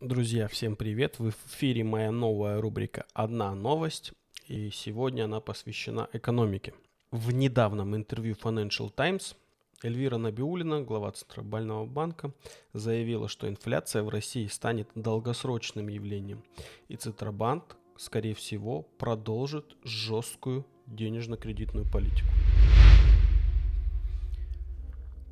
Друзья, всем привет! В эфире моя новая рубрика «Одна новость», и сегодня она посвящена экономике. В недавнем интервью Financial Times Эльвира Набиулина, глава Центробанного банка, заявила, что инфляция в России станет долгосрочным явлением, и Центробанк, скорее всего, продолжит жесткую денежно-кредитную политику.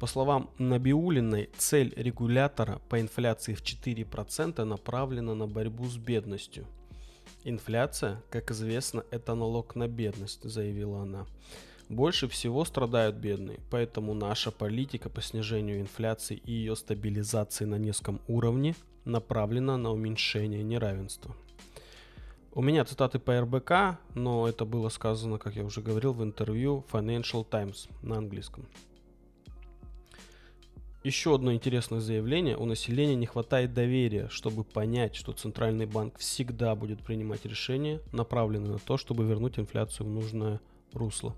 По словам Набиулиной, цель регулятора по инфляции в 4% направлена на борьбу с бедностью. Инфляция, как известно, это налог на бедность, заявила она. Больше всего страдают бедные, поэтому наша политика по снижению инфляции и ее стабилизации на низком уровне направлена на уменьшение неравенства. У меня цитаты по РБК, но это было сказано, как я уже говорил, в интервью Financial Times на английском. Еще одно интересное заявление. У населения не хватает доверия, чтобы понять, что Центральный банк всегда будет принимать решения, направленные на то, чтобы вернуть инфляцию в нужное русло.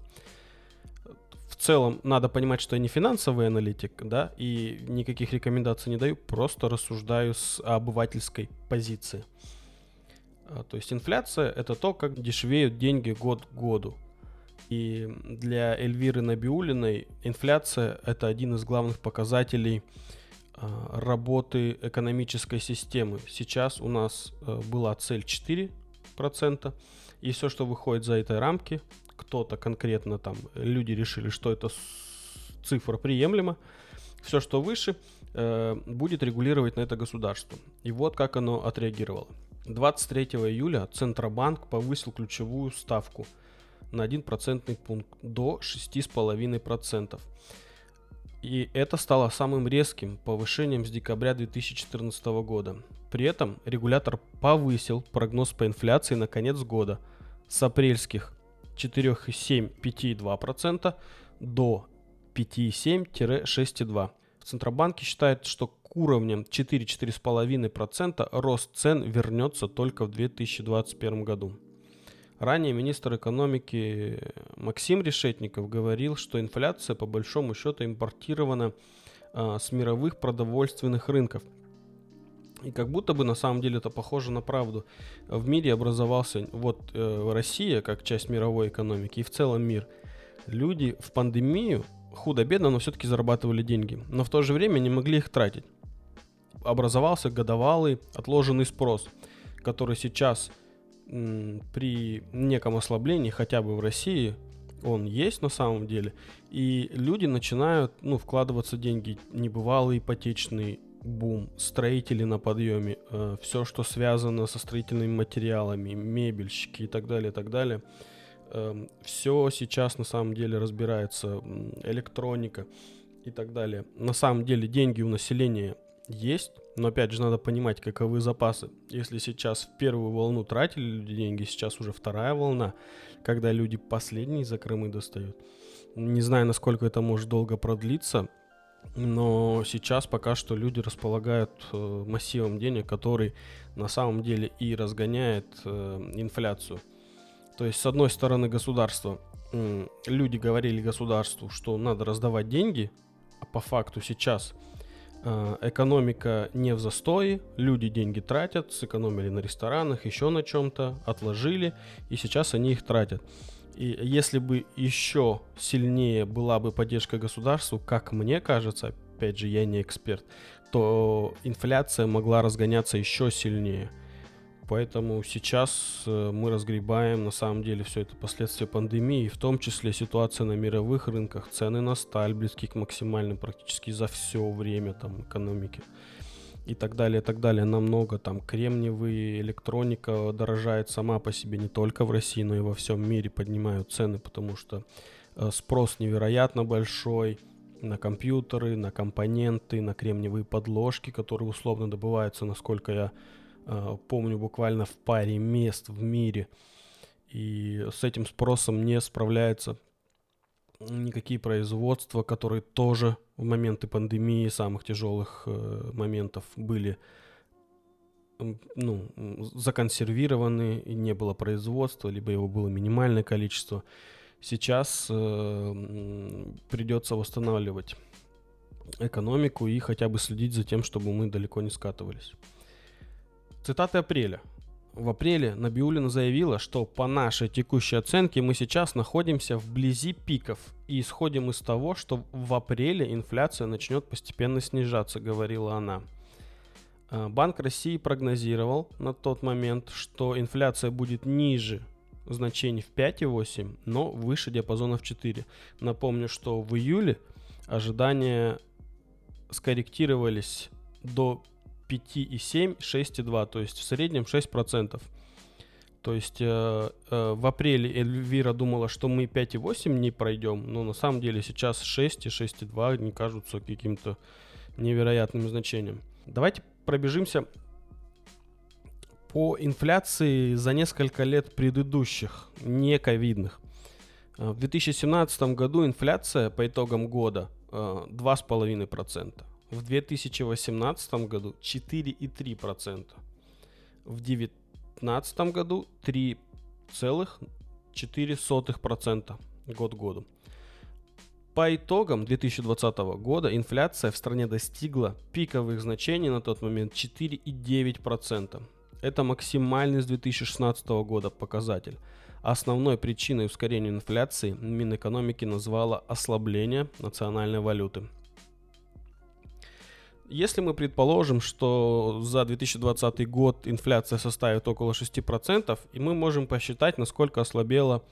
В целом, надо понимать, что я не финансовый аналитик, да, и никаких рекомендаций не даю, просто рассуждаю с обывательской позиции. А, то есть инфляция это то, как дешевеют деньги год к году. И для Эльвиры Набиулиной инфляция – это один из главных показателей а, работы экономической системы. Сейчас у нас а, была цель 4%, и все, что выходит за этой рамки, кто-то конкретно там, люди решили, что эта цифра приемлема, все, что выше, э, будет регулировать на это государство. И вот как оно отреагировало. 23 июля Центробанк повысил ключевую ставку – на 1 процентный пункт до 6,5%. И это стало самым резким повышением с декабря 2014 года. При этом регулятор повысил прогноз по инфляции на конец года с апрельских 4,7-5,2% до 5,7-6,2%. В Центробанке считают, что к уровням 4-4,5% рост цен вернется только в 2021 году. Ранее министр экономики Максим Решетников говорил, что инфляция по большому счету импортирована а, с мировых продовольственных рынков. И как будто бы на самом деле это похоже на правду. В мире образовался вот э, Россия как часть мировой экономики и в целом мир. Люди в пандемию худо-бедно, но все-таки зарабатывали деньги, но в то же время не могли их тратить. Образовался годовалый отложенный спрос, который сейчас при неком ослаблении, хотя бы в России, он есть на самом деле, и люди начинают, ну, вкладываться деньги, небывалый ипотечный бум, строители на подъеме, э, все, что связано со строительными материалами, мебельщики и так далее, и так далее. Э, эм, все сейчас на самом деле разбирается, электроника и так далее. На самом деле деньги у населения есть, но опять же надо понимать, каковы запасы. Если сейчас в первую волну тратили люди деньги, сейчас уже вторая волна, когда люди последние закрымы достают. Не знаю, насколько это может долго продлиться, но сейчас пока что люди располагают э, массивом денег, который на самом деле и разгоняет э, инфляцию. То есть, с одной стороны, государство, люди говорили государству, что надо раздавать деньги, а по факту сейчас – экономика не в застое, люди деньги тратят, сэкономили на ресторанах, еще на чем-то, отложили, и сейчас они их тратят. И если бы еще сильнее была бы поддержка государству, как мне кажется, опять же, я не эксперт, то инфляция могла разгоняться еще сильнее. Поэтому сейчас э, мы разгребаем на самом деле все это последствия пандемии, в том числе ситуация на мировых рынках, цены на сталь близки к максимальным практически за все время там экономики и так далее, и так далее. Намного там кремниевые, электроника дорожает сама по себе не только в России, но и во всем мире поднимают цены, потому что э, спрос невероятно большой на компьютеры, на компоненты, на кремниевые подложки, которые условно добываются, насколько я помню, буквально в паре мест в мире. И с этим спросом не справляются никакие производства, которые тоже в моменты пандемии, самых тяжелых э, моментов были ну, законсервированы, и не было производства, либо его было минимальное количество. Сейчас э, придется восстанавливать экономику и хотя бы следить за тем, чтобы мы далеко не скатывались. Цитаты апреля. В апреле Набиулина заявила, что по нашей текущей оценке мы сейчас находимся вблизи пиков и исходим из того, что в апреле инфляция начнет постепенно снижаться, говорила она. А, Банк России прогнозировал на тот момент, что инфляция будет ниже значений в 5,8, но выше диапазона в 4. Напомню, что в июле ожидания скорректировались до 5,7, 6,2, то есть в среднем 6%. То есть э, э, в апреле Эльвира думала, что мы 5,8 не пройдем, но на самом деле сейчас 6 и 6,2 не кажутся каким-то невероятным значением. Давайте пробежимся по инфляции за несколько лет предыдущих, не ковидных. Э, в 2017 году инфляция по итогам года 2,5%. В 2018 году 4,3%. В 2019 году 3,4% год году. По итогам 2020 года инфляция в стране достигла пиковых значений на тот момент 4,9%. Это максимальный с 2016 года показатель. Основной причиной ускорения инфляции Минэкономики назвала ослабление национальной валюты. Если мы предположим, что за 2020 год инфляция составит около 6%, и мы можем посчитать, насколько ослабела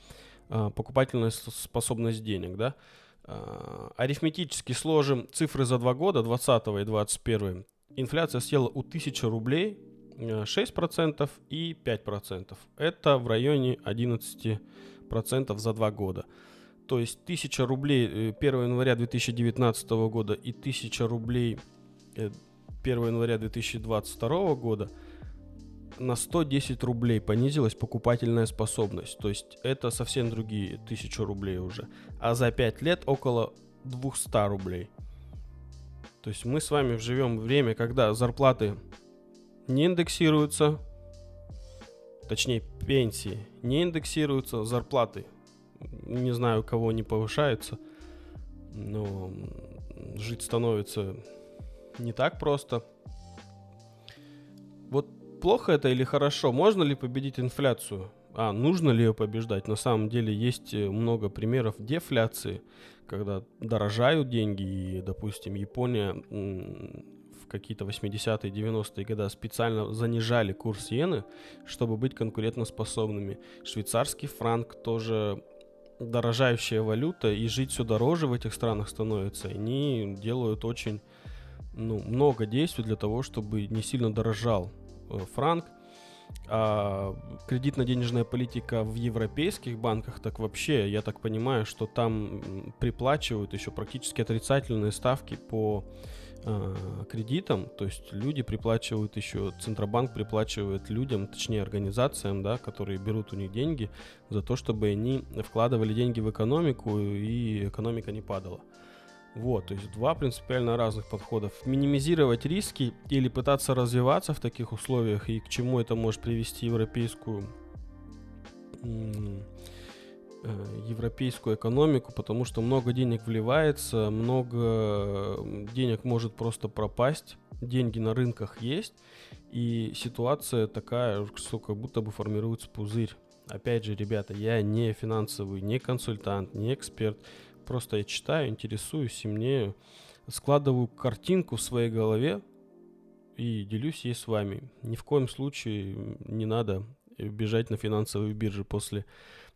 э, покупательная способность денег, да, э, арифметически сложим цифры за два года, 2020 и 2021, инфляция съела у 1000 рублей 6% и 5%. Это в районе 11% за два года. То есть 1000 рублей 1 э, января 2019 года и 1000 рублей 1 э, января 2022 года на 110 рублей понизилась покупательная способность. То есть это совсем другие 1000 рублей уже. А за 5 лет около 200 рублей. То есть мы с вами живем время, когда зарплаты не индексируются, точнее пенсии не индексируются, зарплаты, не знаю, кого не повышаются, но жить становится не так просто. Вот плохо это или хорошо? Можно ли победить инфляцию? А, нужно ли ее побеждать? На самом деле есть э, много примеров дефляции, когда дорожают деньги, и, допустим, Япония какие-то 80-е, 90-е годы специально занижали курс иены, чтобы быть конкурентоспособными. Швейцарский франк тоже дорожающая валюта, и жить все дороже в этих странах становится. Они делают очень ну, много действий для того, чтобы не сильно дорожал э, франк. А кредитно-денежная политика в европейских банках, так вообще, я так понимаю, что там приплачивают еще практически отрицательные ставки по э, кредитам, то есть люди приплачивают еще, Центробанк приплачивает людям, точнее организациям, да, которые берут у них деньги за то, чтобы они вкладывали деньги в экономику и экономика не падала. Вот, то есть два принципиально разных подходов. Минимизировать риски или пытаться развиваться в таких условиях и к чему это может привести европейскую Э, европейскую экономику, потому что много денег вливается, много денег может просто пропасть, деньги на рынках есть, и ситуация такая, что как будто бы формируется пузырь. Опять же, ребята, я не финансовый, не консультант, не эксперт, просто я читаю, интересуюсь, и мне складываю картинку в своей голове и делюсь ей с вами. Ни в коем случае не надо бежать на финансовые биржи после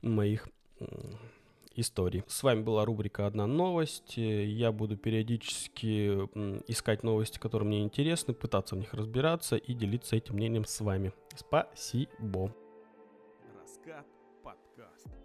моих истории. С вами была рубрика «Одна новость». Я буду периодически искать новости, которые мне интересны, пытаться в них разбираться и делиться этим мнением с вами. Спасибо. Раскат подкаст.